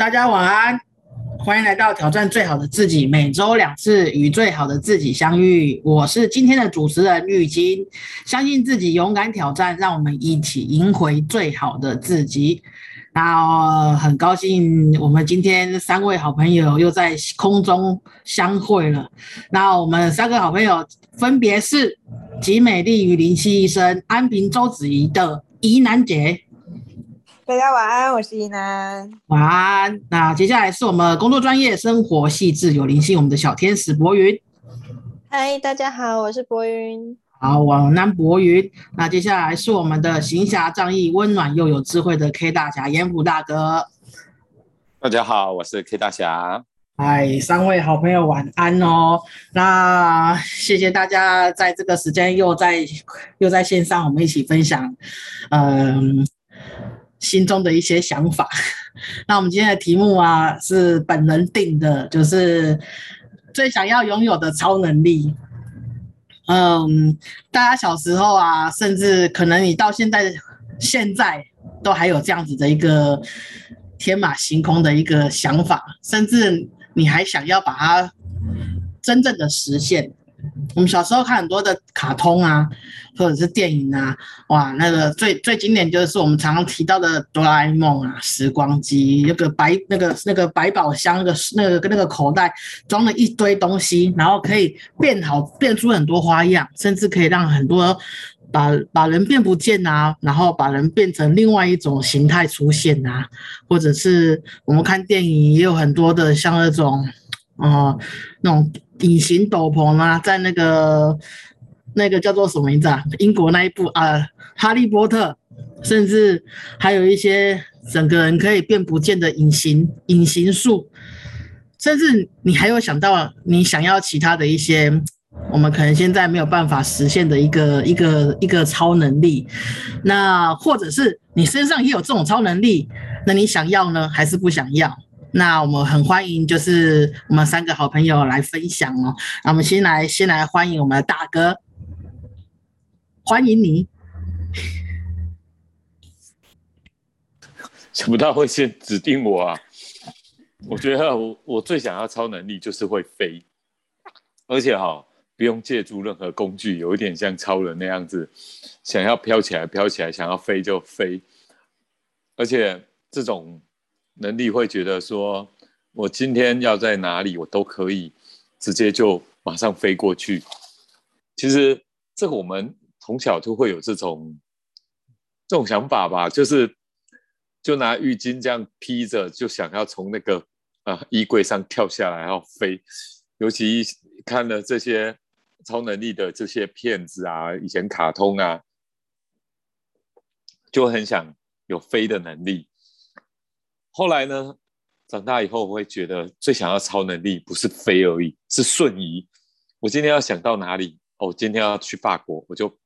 大家晚安，欢迎来到挑战最好的自己，每周两次与最好的自己相遇。我是今天的主持人玉金，相信自己，勇敢挑战，让我们一起赢回最好的自己。那很高兴，我们今天三位好朋友又在空中相会了。那我们三个好朋友分别是吉美丽与林夕医生、安平周子怡的怡南姐。大家晚安，我是怡南。晚安。那接下来是我们工作专业、生活细致、有灵性，我们的小天使博云。嗨，大家好，我是博云。好，我南博云。那接下来是我们的行侠仗义、温暖又有智慧的 K 大侠严普大哥。大家好，我是 K 大侠。嗨，三位好朋友晚安哦。那谢谢大家在这个时间又在又在线上，我们一起分享，嗯。心中的一些想法，那我们今天的题目啊是本人定的，就是最想要拥有的超能力。嗯，大家小时候啊，甚至可能你到现在现在都还有这样子的一个天马行空的一个想法，甚至你还想要把它真正的实现。我们小时候看很多的卡通啊，或者是电影啊，哇，那个最最经典就是我们常常提到的哆啦 A 梦啊，时光机那个百那个那个百宝箱，那个那个那个口袋装了一堆东西，然后可以变好变出很多花样，甚至可以让很多把把人变不见啊，然后把人变成另外一种形态出现啊，或者是我们看电影也有很多的像那种，哦，那种。隐形斗篷啊，在那个那个叫做什么名字啊？英国那一部啊，《哈利波特》，甚至还有一些整个人可以变不见的隐形隐形术，甚至你还有想到你想要其他的一些，我们可能现在没有办法实现的一个一个一个超能力，那或者是你身上也有这种超能力，那你想要呢，还是不想要？那我们很欢迎，就是我们三个好朋友来分享哦。那我们先来，先来欢迎我们的大哥，欢迎你。想不到会先指定我啊！我觉得我我最想要超能力就是会飞，而且哈不用借助任何工具，有一点像超人那样子，想要飘起来飘起来，想要飞就飞，而且这种。能力会觉得说，我今天要在哪里，我都可以直接就马上飞过去。其实这个我们从小就会有这种这种想法吧，就是就拿浴巾这样披着，就想要从那个啊衣柜上跳下来然后飞。尤其看了这些超能力的这些片子啊，以前卡通啊，就很想有飞的能力。后来呢？长大以后，我会觉得最想要超能力不是飞而已，是瞬移。我今天要想到哪里，哦，今天要去法国，我就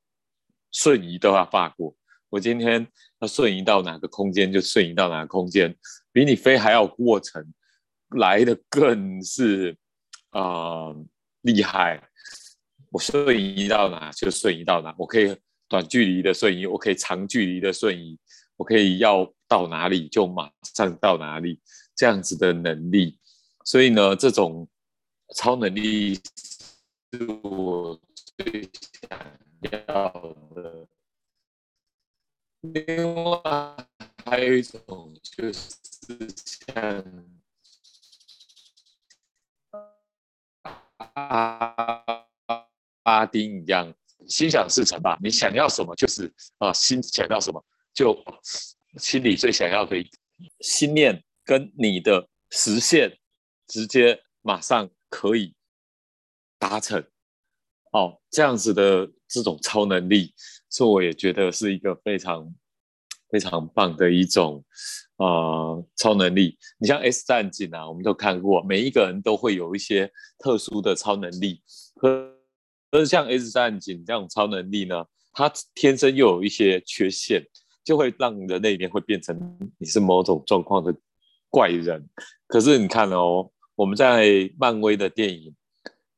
瞬移到法国。我今天要瞬移到哪个空间，就瞬移到哪个空间，比你飞还要过程来的更是啊厉害。我瞬移到哪就瞬移到哪，我可以短距离的瞬移，我可以长距离的瞬移。我可以要到哪里就马上到哪里，这样子的能力。所以呢，这种超能力是我最想要的。另外还有一种就是像阿阿丁一样，心想事成吧。你想要什么就是啊，心想要什么。就心里最想要的心念跟你的实现，直接马上可以达成哦，这样子的这种超能力，所以我也觉得是一个非常非常棒的一种啊超能力。你像 S 战警啊，我们都看过，每一个人都会有一些特殊的超能力，可可是像 S 战警这种超能力呢，它天生又有一些缺陷。就会让人类边会变成你是某种状况的怪人。可是你看哦，我们在漫威的电影，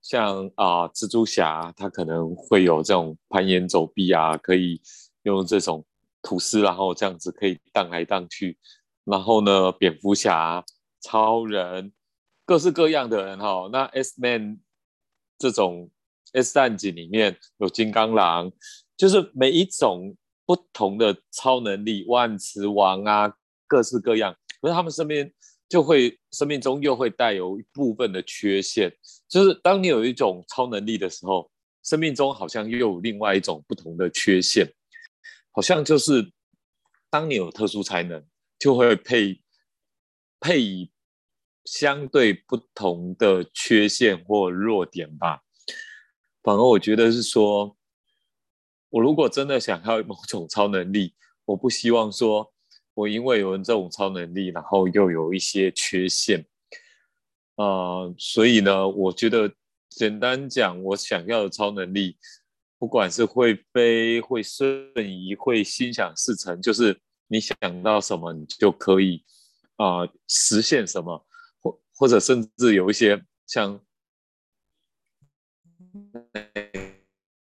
像啊蜘蛛侠，他可能会有这种攀岩走壁啊，可以用这种吐司，然后这样子可以荡来荡去。然后呢，蝙蝠侠超人，各式各样的人哈。那 S Man 这种 S 战警里面有金刚狼，就是每一种不同的超能力，万磁王啊，各式各样。可是他们身边就会生命中又会带有一部分的缺陷，就是当你有一种超能力的时候，生命中好像又有另外一种不同的缺陷，好像就是当你有特殊才能，就会配配以相对不同的缺陷或弱点吧。反而我觉得是说，我如果真的想要某种超能力，我不希望说。我因为有这种超能力，然后又有一些缺陷，啊，所以呢，我觉得简单讲，我想要的超能力，不管是会飞、会瞬移、会心想事成，就是你想到什么，你就可以啊实现什么，或或者甚至有一些像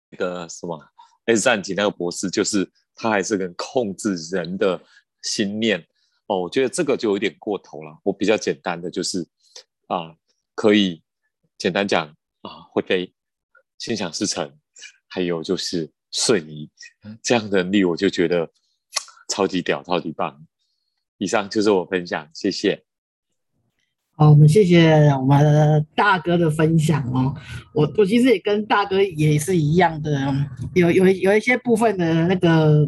那个什么《X 战警》那个博士，就是他还是能控制人的。心念哦，我觉得这个就有点过头了。我比较简单的就是啊，可以简单讲啊，会飞、心想事成，还有就是瞬移这样的能力，我就觉得超级屌、超级棒。以上就是我分享，谢谢。好，我们谢谢我们大哥的分享哦。我我其实也跟大哥也是一样的，有有有一些部分的那个。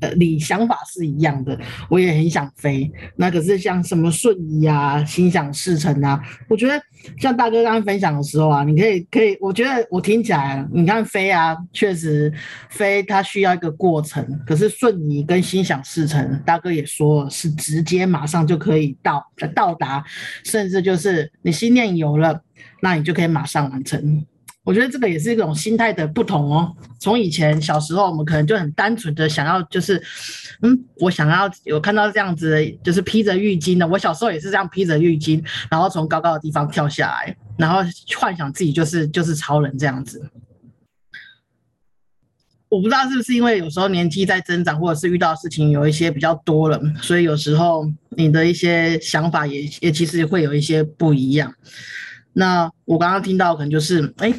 呃，你想法是一样的，我也很想飞。那可是像什么瞬移啊、心想事成啊，我觉得像大哥刚刚分享的时候啊，你可以可以，我觉得我听起来，你看飞啊，确实飞它需要一个过程。可是瞬移跟心想事成，大哥也说了是直接马上就可以到到达，甚至就是你心念有了，那你就可以马上完成。我觉得这个也是一种心态的不同哦。从以前小时候，我们可能就很单纯的想要，就是，嗯，我想要有看到这样子，就是披着浴巾的。我小时候也是这样披着浴巾，然后从高高的地方跳下来，然后幻想自己就是就是超人这样子。我不知道是不是因为有时候年纪在增长，或者是遇到事情有一些比较多了，所以有时候你的一些想法也也其实会有一些不一样。那我刚刚听到可能就是，哎，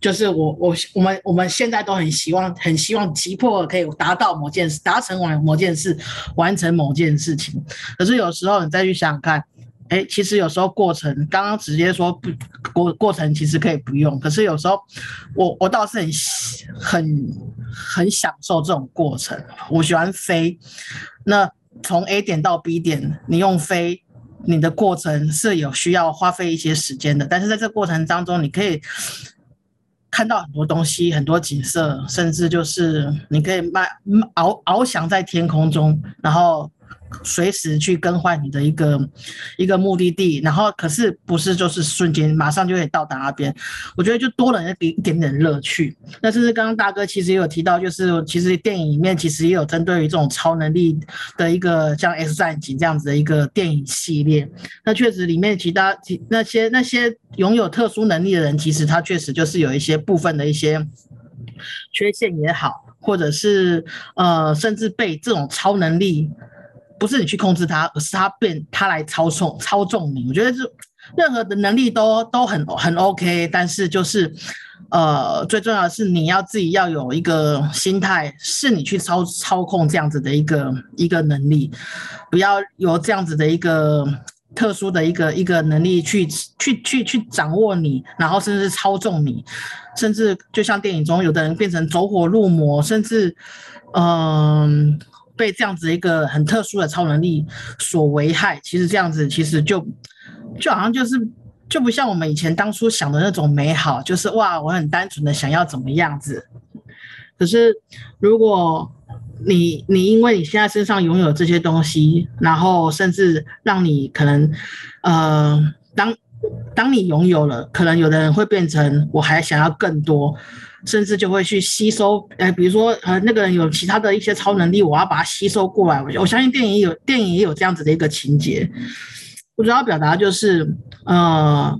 就是我我我们我们现在都很希望很希望急迫可以达到某件事，达成完某件事，完成某件事情。可是有时候你再去想想看，哎，其实有时候过程，刚刚直接说不过过程其实可以不用。可是有时候我我倒是很很很享受这种过程，我喜欢飞。那从 A 点到 B 点，你用飞。你的过程是有需要花费一些时间的，但是在这过程当中，你可以看到很多东西，很多景色，甚至就是你可以慢翱翱翔在天空中，然后。随时去更换你的一个一个目的地，然后可是不是就是瞬间马上就可以到达那边？我觉得就多了那一点点乐趣。那甚至刚刚大哥其实也有提到，就是其实电影里面其实也有针对于这种超能力的一个像《X 战警》这样子的一个电影系列。那确实里面其他那些那些拥有特殊能力的人，其实他确实就是有一些部分的一些缺陷也好，或者是呃甚至被这种超能力。不是你去控制它，而是它变它来操纵操纵你。我觉得是任何的能力都都很很 OK，但是就是呃最重要的是你要自己要有一个心态，是你去操操控这样子的一个一个能力，不要有这样子的一个特殊的一个一个能力去去去去掌握你，然后甚至操纵你，甚至就像电影中有的人变成走火入魔，甚至嗯。被这样子一个很特殊的超能力所危害，其实这样子其实就就好像就是就不像我们以前当初想的那种美好，就是哇，我很单纯的想要怎么样子。可是如果你你因为你现在身上拥有这些东西，然后甚至让你可能呃当当你拥有了，可能有的人会变成我还想要更多。甚至就会去吸收，呃，比如说，呃，那个人有其他的一些超能力，我要把它吸收过来。我我相信电影有电影也有这样子的一个情节。我主要表达就是，呃，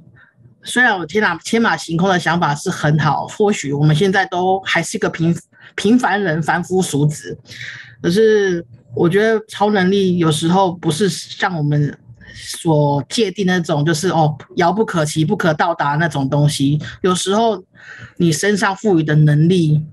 虽然我天马天马行空的想法是很好，或许我们现在都还是一个平平凡人、凡夫俗子，可是我觉得超能力有时候不是像我们所界定那种就是哦遥不可及、不可到达那种东西。有时候你身上赋予的能力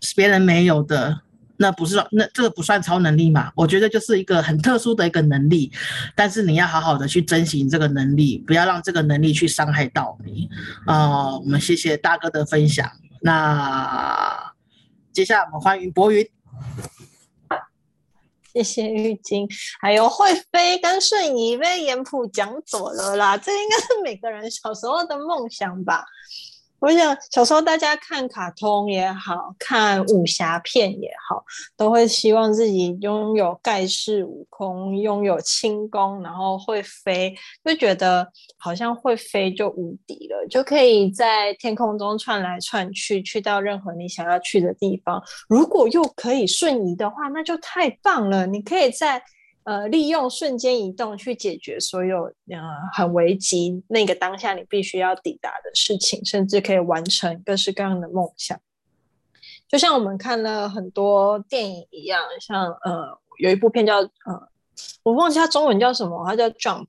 是别人没有的。那不是那这个不算超能力嘛？我觉得就是一个很特殊的一个能力，但是你要好好的去珍惜这个能力，不要让这个能力去伤害到你。啊，我们谢谢大哥的分享。那接下来我们欢迎博云。谢谢浴巾，还有会飞跟瞬移被严普讲走了啦，这应该是每个人小时候的梦想吧。我想小时候大家看卡通也好看武侠片也好，都会希望自己拥有盖世武功，拥有轻功，然后会飞，就觉得好像会飞就无敌了，就可以在天空中窜来窜去，去到任何你想要去的地方。如果又可以瞬移的话，那就太棒了！你可以在。呃，利用瞬间移动去解决所有呃很危急那个当下你必须要抵达的事情，甚至可以完成各式各样的梦想。就像我们看了很多电影一样，像呃有一部片叫呃我忘记它中文叫什么，它叫 Jump，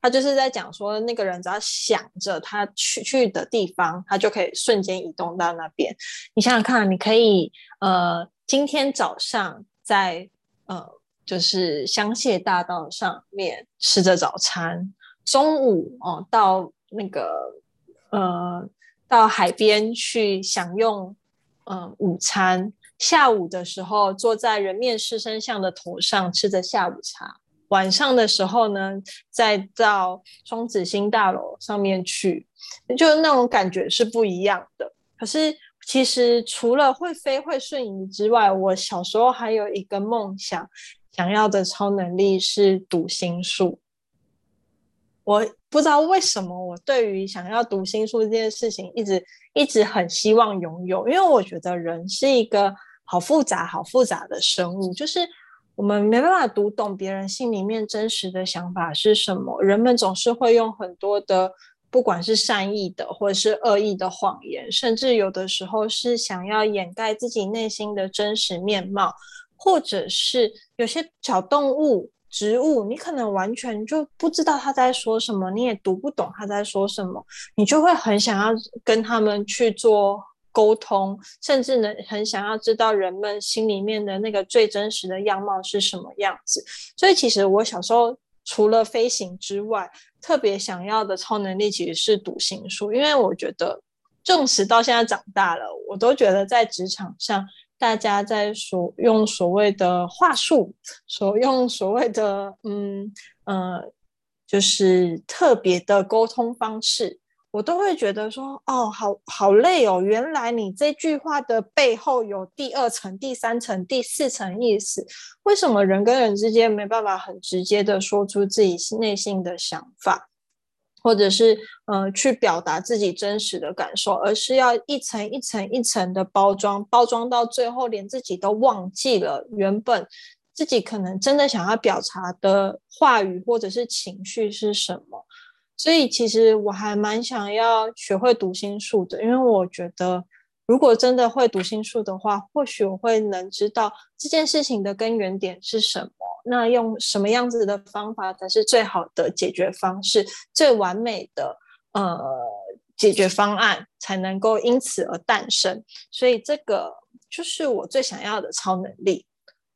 它就是在讲说那个人只要想着他去去的地方，他就可以瞬间移动到那边。你想想看，你可以呃今天早上在呃。就是香榭大道上面吃着早餐，中午哦到那个呃到海边去享用嗯午餐，下午的时候坐在人面狮身像的头上吃着下午茶，晚上的时候呢再到双子星大楼上面去，就那种感觉是不一样的。可是其实除了会飞会瞬移之外，我小时候还有一个梦想。想要的超能力是读心术，我不知道为什么我对于想要读心术这件事情一直一直很希望拥有，因为我觉得人是一个好复杂、好复杂的生物，就是我们没办法读懂别人心里面真实的想法是什么。人们总是会用很多的，不管是善意的或者是恶意的谎言，甚至有的时候是想要掩盖自己内心的真实面貌。或者是有些小动物、植物，你可能完全就不知道他在说什么，你也读不懂他在说什么，你就会很想要跟他们去做沟通，甚至呢，很想要知道人们心里面的那个最真实的样貌是什么样子。所以，其实我小时候除了飞行之外，特别想要的超能力其实是读心术，因为我觉得，纵使到现在长大了，我都觉得在职场上。大家在所用所谓的话术，所用所谓的嗯呃，就是特别的沟通方式，我都会觉得说，哦，好好累哦。原来你这句话的背后有第二层、第三层、第四层意思。为什么人跟人之间没办法很直接的说出自己内心的想法？或者是呃去表达自己真实的感受，而是要一层一层一层的包装，包装到最后连自己都忘记了原本自己可能真的想要表达的话语或者是情绪是什么。所以其实我还蛮想要学会读心术的，因为我觉得如果真的会读心术的话，或许我会能知道这件事情的根源点是什么。那用什么样子的方法才是最好的解决方式，最完美的呃解决方案才能够因此而诞生？所以这个就是我最想要的超能力。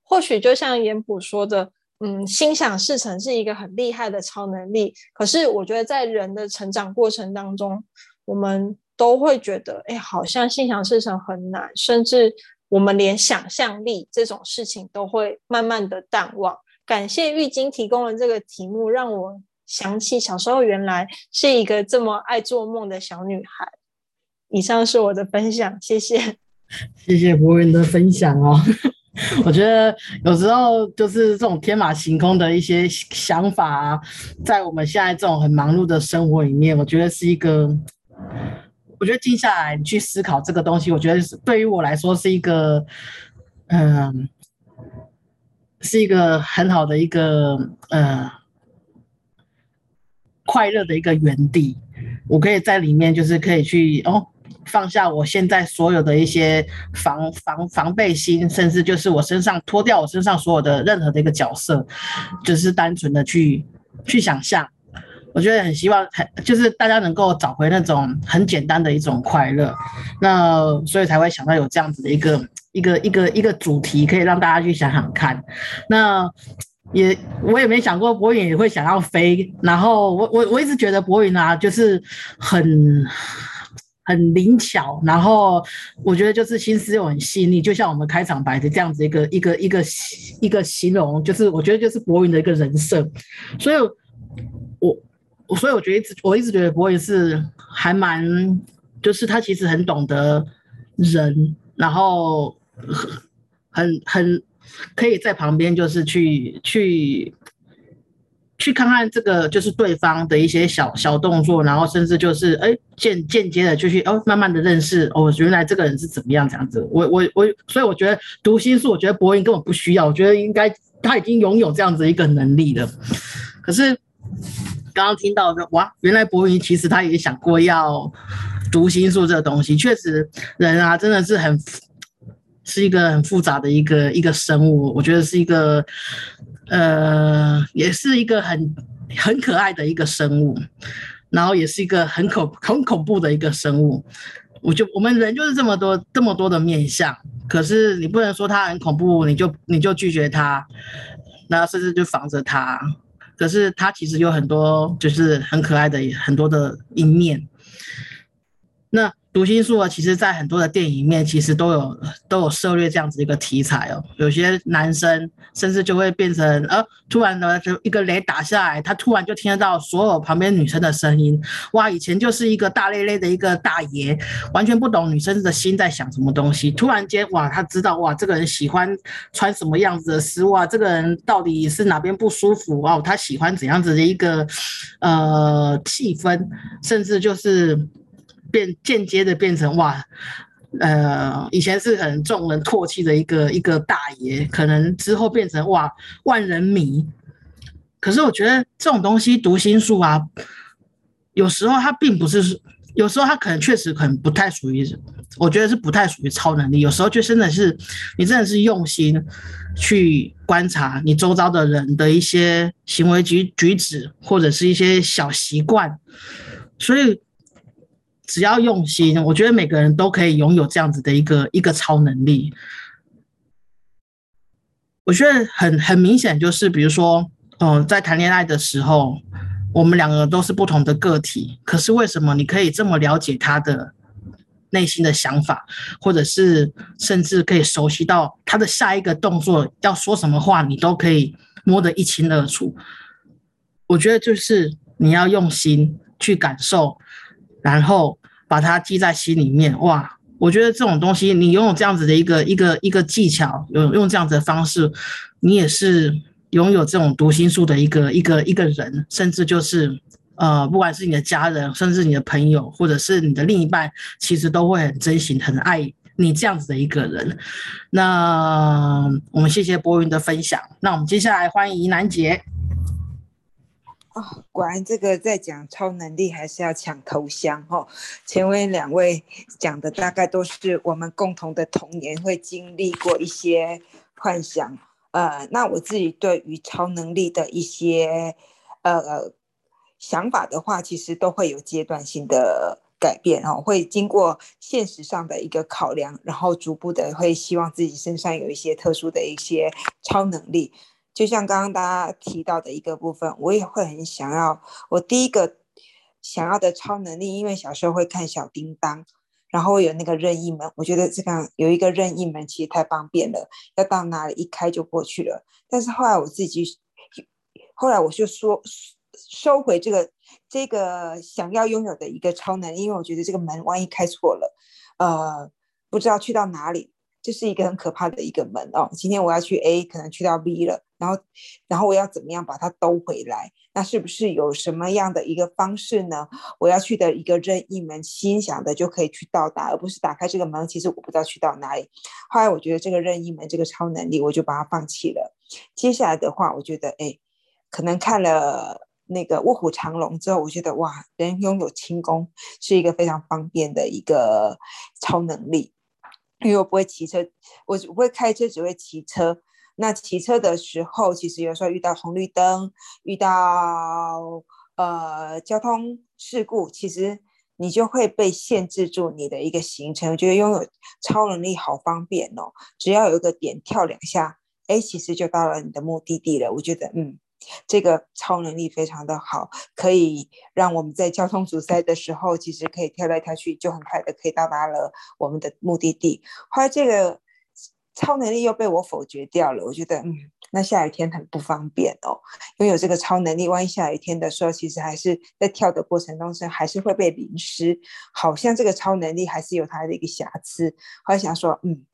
或许就像严普说的，嗯，心想事成是一个很厉害的超能力。可是我觉得在人的成长过程当中，我们都会觉得，哎，好像心想事成很难，甚至。我们连想象力这种事情都会慢慢的淡忘。感谢玉晶提供了这个题目，让我想起小时候原来是一个这么爱做梦的小女孩。以上是我的分享，谢谢。谢谢博云的分享哦。我觉得有时候就是这种天马行空的一些想法，在我们现在这种很忙碌的生活里面，我觉得是一个。我觉得静下来，你去思考这个东西，我觉得是对于我来说是一个，嗯，是一个很好的一个呃快乐的一个园地。我可以在里面，就是可以去哦，放下我现在所有的一些防防防备心，甚至就是我身上脱掉我身上所有的任何的一个角色，就是单纯的去去想象。我觉得很希望，很就是大家能够找回那种很简单的一种快乐。那所以才会想到有这样子的一个一个一个一个主题，可以让大家去想想看。那也我也没想过博云也会想要飞，然后我我我一直觉得博云啊，就是很。很灵巧，然后我觉得就是心思又很细腻，就像我们开场白的这样子一个一个一个一个形容，就是我觉得就是博云的一个人设，所以，我所以我觉得一直我一直觉得博云是还蛮，就是他其实很懂得人，然后很很可以在旁边就是去去。去看看这个就是对方的一些小小动作，然后甚至就是哎间间接的就去哦慢慢的认识哦原来这个人是怎么样这样子。我我我，所以我觉得读心术，我觉得博云根本不需要，我觉得应该他已经拥有这样子一个能力了。可是刚刚听到说哇，原来博云其实他也想过要读心术这个东西。确实人啊真的是很是一个很复杂的一个一个生物，我觉得是一个。呃，也是一个很很可爱的一个生物，然后也是一个很恐很恐怖的一个生物。我就我们人就是这么多这么多的面相，可是你不能说它很恐怖，你就你就拒绝它，那甚至就防着它。可是它其实有很多就是很可爱的很多的一面。那。读心术啊，其实在很多的电影里面，其实都有都有涉猎这样子一个题材哦。有些男生甚至就会变成，呃，突然呢就一个雷打下来，他突然就听得到所有旁边女生的声音。哇，以前就是一个大咧咧的一个大爷，完全不懂女生的心在想什么东西。突然间，哇，他知道哇，这个人喜欢穿什么样子的丝袜，这个人到底是哪边不舒服哦，他喜欢怎样子的一个呃气氛，甚至就是。变间接的变成哇，呃，以前是很众人唾弃的一个一个大爷，可能之后变成哇万人迷。可是我觉得这种东西读心术啊，有时候它并不是，有时候它可能确实可能不太属于，我觉得是不太属于超能力。有时候就真的是你真的是用心去观察你周遭的人的一些行为举举止，或者是一些小习惯，所以。只要用心，我觉得每个人都可以拥有这样子的一个一个超能力。我觉得很很明显，就是比如说，嗯，在谈恋爱的时候，我们两个都是不同的个体，可是为什么你可以这么了解他的内心的想法，或者是甚至可以熟悉到他的下一个动作要说什么话，你都可以摸得一清二楚。我觉得就是你要用心去感受。然后把它记在心里面，哇！我觉得这种东西，你拥有这样子的一个一个一个技巧，有用这样子的方式，你也是拥有这种读心术的一个一个一个人，甚至就是呃，不管是你的家人，甚至你的朋友，或者是你的另一半，其实都会很珍惜、很爱你这样子的一个人。那我们谢谢博云的分享，那我们接下来欢迎南杰。果然这个在讲超能力还是要抢头香哈。前面两位讲的大概都是我们共同的童年会经历过一些幻想，呃，那我自己对于超能力的一些呃想法的话，其实都会有阶段性的改变哦，会经过现实上的一个考量，然后逐步的会希望自己身上有一些特殊的一些超能力。就像刚刚大家提到的一个部分，我也会很想要。我第一个想要的超能力，因为小时候会看小叮当，然后有那个任意门，我觉得这个有一个任意门其实太方便了，要到哪里一开就过去了。但是后来我自己，后来我就说收回这个这个想要拥有的一个超能力，因为我觉得这个门万一开错了，呃，不知道去到哪里。这是一个很可怕的一个门哦。今天我要去 A，可能去到 B 了，然后，然后我要怎么样把它兜回来？那是不是有什么样的一个方式呢？我要去的一个任意门，心想的就可以去到达，而不是打开这个门，其实我不知道去到哪里。后来我觉得这个任意门这个超能力，我就把它放弃了。接下来的话，我觉得，哎，可能看了那个卧虎藏龙之后，我觉得哇，人拥有轻功是一个非常方便的一个超能力。因为我不会骑车，我只会开车，只会骑车。那骑车的时候，其实有时候遇到红绿灯，遇到呃交通事故，其实你就会被限制住你的一个行程。我觉得拥有超能力好方便哦，只要有一个点跳两下，哎，其实就到了你的目的地了。我觉得，嗯。这个超能力非常的好，可以让我们在交通阻塞的时候，其实可以跳来跳去，就很快的可以到达了我们的目的地。后来这个超能力又被我否决掉了，我觉得，嗯，那下雨天很不方便哦。拥有这个超能力，万一下雨天的时候，其实还是在跳的过程当中，还是会被淋湿，好像这个超能力还是有它的一个瑕疵。后来想说，嗯，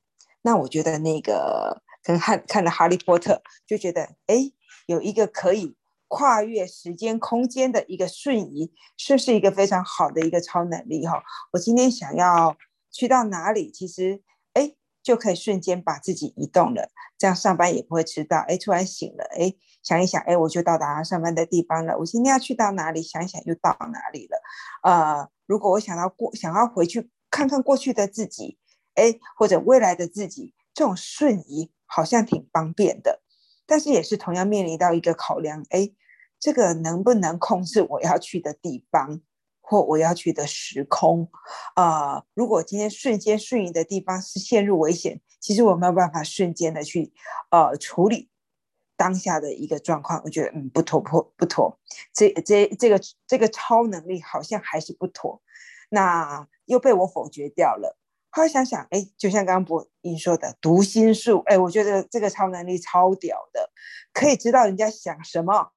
那我觉得那个可能看看了《哈利波特》，就觉得，哎。有一个可以跨越时间空间的一个瞬移，是不是一个非常好的一个超能力？哈，我今天想要去到哪里，其实哎就可以瞬间把自己移动了，这样上班也不会迟到。哎，突然醒了，哎，想一想，哎，我就到达上班的地方了。我今天要去到哪里？想一想又到哪里了？呃，如果我想要过，想要回去看看过去的自己，哎，或者未来的自己，这种瞬移好像挺方便的。但是也是同样面临到一个考量，哎，这个能不能控制我要去的地方或我要去的时空？啊，如果今天瞬间瞬移的地方是陷入危险，其实我没有办法瞬间的去呃处理当下的一个状况，我觉得嗯不妥不不妥，这这这个这个超能力好像还是不妥，那又被我否决掉了。后来想想，哎，就像刚刚博英说的读心术，哎，我觉得这个超能力超屌的，可以知道人家想什么，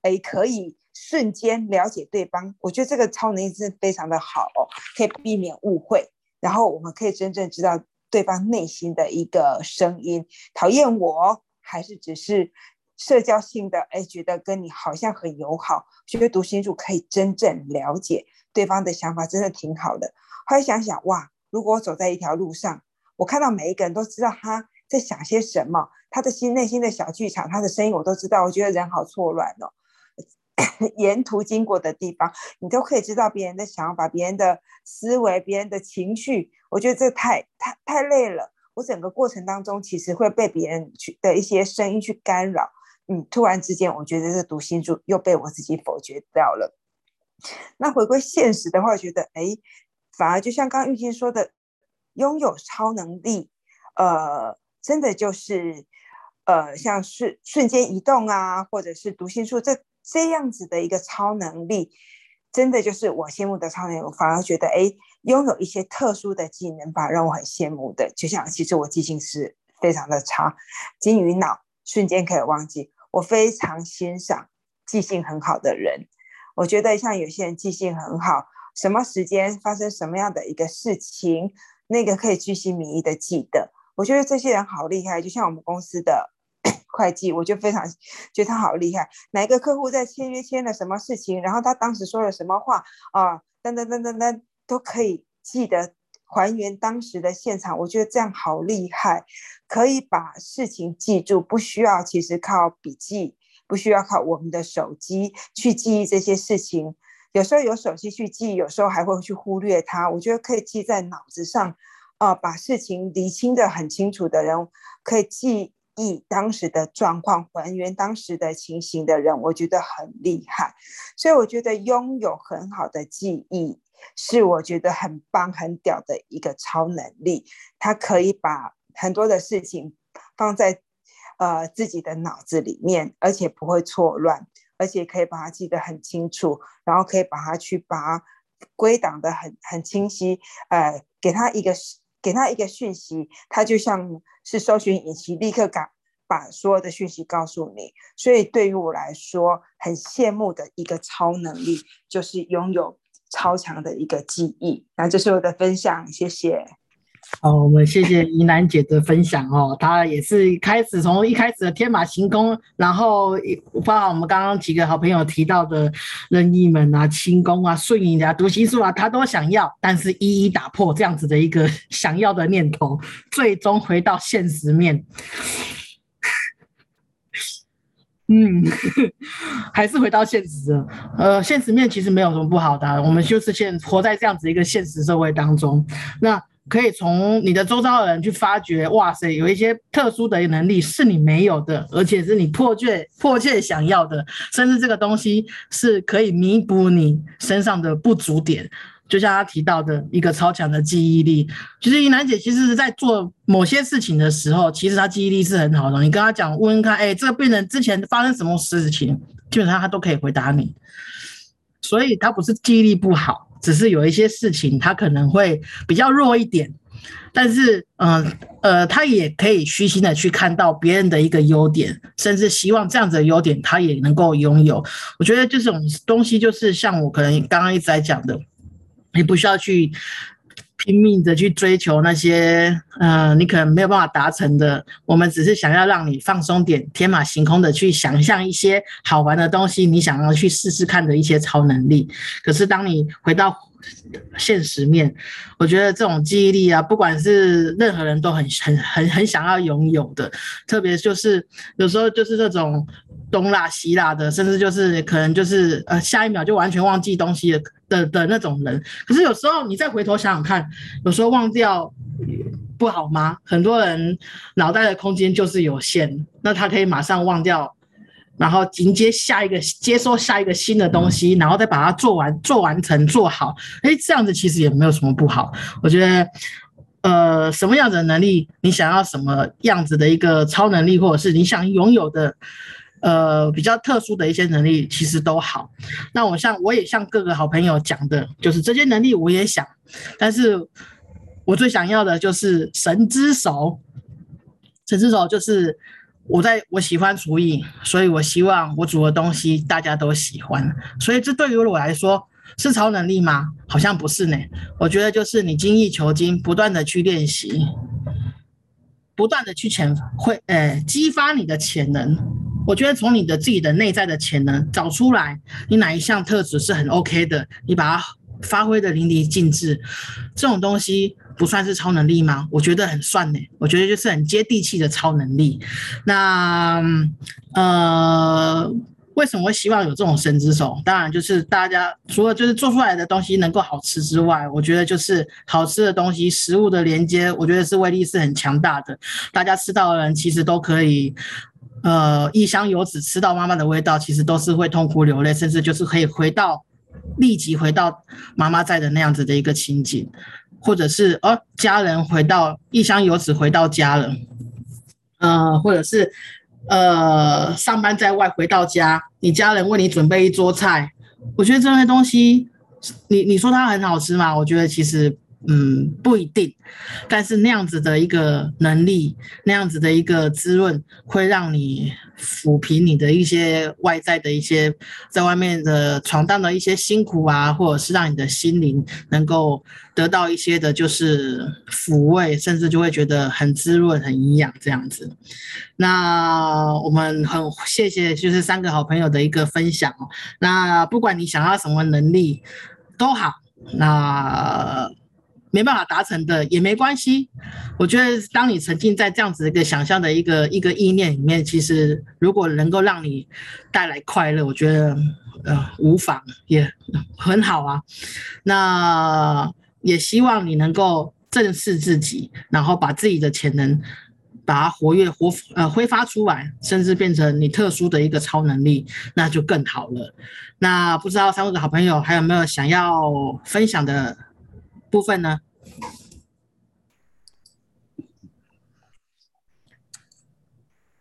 哎，可以瞬间了解对方。我觉得这个超能力是非常的好，可以避免误会，然后我们可以真正知道对方内心的一个声音，讨厌我还是只是社交性的，哎，觉得跟你好像很友好。觉得读心术可以真正了解对方的想法，真的挺好的。后来想想，哇！如果我走在一条路上，我看到每一个人都知道他在想些什么，他的心内心的小剧场，他的声音我都知道。我觉得人好错乱哦。沿途经过的地方，你都可以知道别人的想法、别人的思维、别人的情绪。我觉得这太太太累了。我整个过程当中，其实会被别人去的一些声音去干扰。嗯，突然之间，我觉得这读心术又被我自己否决掉了。那回归现实的话，觉得哎。反而就像刚玉清说的，拥有超能力，呃，真的就是，呃，像是瞬间移动啊，或者是读心术这这样子的一个超能力，真的就是我羡慕的超能力。我反而觉得，哎，拥有一些特殊的技能吧，让我很羡慕的。就像其实我记性是非常的差，金鱼脑瞬间可以忘记。我非常欣赏记性很好的人，我觉得像有些人记性很好。什么时间发生什么样的一个事情，那个可以居心民意的记得。我觉得这些人好厉害，就像我们公司的 会计，我就非常 觉得他好厉害。哪一个客户在签约签了什么事情，然后他当时说了什么话啊，等等等等等，都可以记得还原当时的现场。我觉得这样好厉害，可以把事情记住，不需要其实靠笔记，不需要靠我们的手机去记忆这些事情。有时候有手机去记，有时候还会去忽略它。我觉得可以记在脑子上，啊，把事情理清的很清楚的人，可以记忆当时的状况，还原当时的情形的人，我觉得很厉害。所以我觉得拥有很好的记忆，是我觉得很棒、很屌的一个超能力。它可以把很多的事情放在呃自己的脑子里面，而且不会错乱。而且可以把它记得很清楚，然后可以把它去把它归档的很很清晰，呃，给他一个给他一个讯息，他就像是搜寻引擎，立刻赶把所有的讯息告诉你。所以对于我来说，很羡慕的一个超能力，就是拥有超强的一个记忆。那这是我的分享，谢谢。好，我们谢谢怡南姐的分享哦。她也是开始从一开始的天马行空，然后包含我们刚刚几个好朋友提到的任意门啊、轻功啊、顺移啊、读心术啊，她都想要，但是一一打破这样子的一个 想要的念头，最终回到现实面。嗯，还是回到现实了。呃，现实面其实没有什么不好的、我们就是现活在这样子一个现实社会当中。那可以从你的周遭的人去发掘，哇塞，有一些特殊的能力是你没有的，而且是你迫切迫切想要的，甚至这个东西是可以弥补你身上的不足点。就像他提到的一个超强的记忆力，其实怡楠姐其实是在做某些事情的时候，其实她记忆力是很好的。你跟她讲，问问看，哎，这个病人之前发生什么事情，基本上她都可以回答你。所以她不是记忆力不好，只是有一些事情他可能会比较弱一点。但是，嗯呃，他也可以虚心的去看到别人的一个优点，甚至希望这样子的优点他也能够拥有。我觉得这种东西就是像我可能刚刚一直在讲的，你不需要去拼命的去追求那些，呃，你可能没有办法达成的。我们只是想要让你放松点，天马行空的去想象一些好玩的东西，你想要去试试看的一些超能力。可是当你回到现实面，我觉得这种记忆力啊，不管是任何人都很很很很想要拥有的，特别就是有时候就是这种东拉西拉的，甚至就是可能就是呃下一秒就完全忘记东西的的的那种人。可是有时候你再回头想想看，有时候忘掉不好吗？很多人脑袋的空间就是有限，那他可以马上忘掉。然后迎接下一个，接收下一个新的东西，然后再把它做完、做完成、做好。哎，这样子其实也没有什么不好。我觉得，呃，什么样子的能力，你想要什么样子的一个超能力，或者是你想拥有的，呃，比较特殊的一些能力，其实都好。那我像我也像各个好朋友讲的，就是这些能力我也想，但是我最想要的就是神之手。神之手就是。我在我喜欢厨艺，所以我希望我煮的东西大家都喜欢。所以这对于我来说是超能力吗？好像不是呢。我觉得就是你精益求精，不断的去练习，不断的去潜会，呃，激发你的潜能。我觉得从你的自己的内在的潜能找出来，你哪一项特质是很 OK 的，你把它发挥的淋漓尽致，这种东西。不算是超能力吗？我觉得很算呢。我觉得就是很接地气的超能力。那呃，为什么会希望有这种神之手？当然就是大家除了就是做出来的东西能够好吃之外，我觉得就是好吃的东西，食物的连接，我觉得是威力是很强大的。大家吃到的人其实都可以，呃，异乡游子吃到妈妈的味道，其实都是会痛哭流泪，甚至就是可以回到立即回到妈妈在的那样子的一个情景。或者是哦，家人回到异乡游子回到家了，呃，或者是呃，上班在外回到家，你家人为你准备一桌菜，我觉得这些东西，你你说它很好吃吗？我觉得其实。嗯，不一定，但是那样子的一个能力，那样子的一个滋润，会让你抚平你的一些外在的一些在外面的闯荡的一些辛苦啊，或者是让你的心灵能够得到一些的，就是抚慰，甚至就会觉得很滋润、很营养这样子。那我们很谢谢，就是三个好朋友的一个分享哦。那不管你想要什么能力都好，那。没办法达成的也没关系，我觉得当你沉浸在这样子一个想象的一个一个意念里面，其实如果能够让你带来快乐，我觉得呃无妨，也很好啊。那也希望你能够正视自己，然后把自己的潜能把它活跃活呃挥发出来，甚至变成你特殊的一个超能力，那就更好了。那不知道三位的好朋友还有没有想要分享的？部分呢？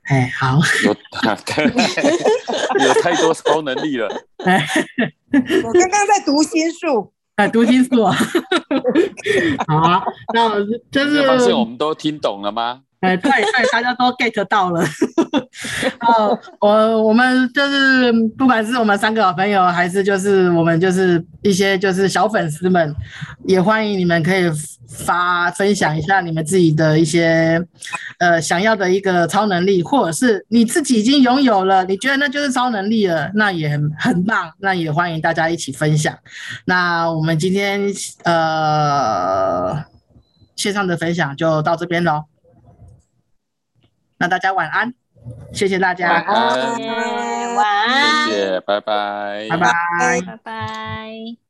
哎，好，有 有太多超能力了。哎，我刚刚在读心术，啊，读心术啊。好啊，那就是发现我们都听懂了吗？哎，对对，大家都 get 到了。哦，我我们就是不管是我们三个好朋友，还是就是我们就是一些就是小粉丝们，也欢迎你们可以发分享一下你们自己的一些呃想要的一个超能力，或者是你自己已经拥有了，你觉得那就是超能力了，那也很很棒，那也欢迎大家一起分享。那我们今天呃线上的分享就到这边喽。那大家晚安。谢谢大家，晚安晚安，谢谢，拜拜，拜拜。拜拜。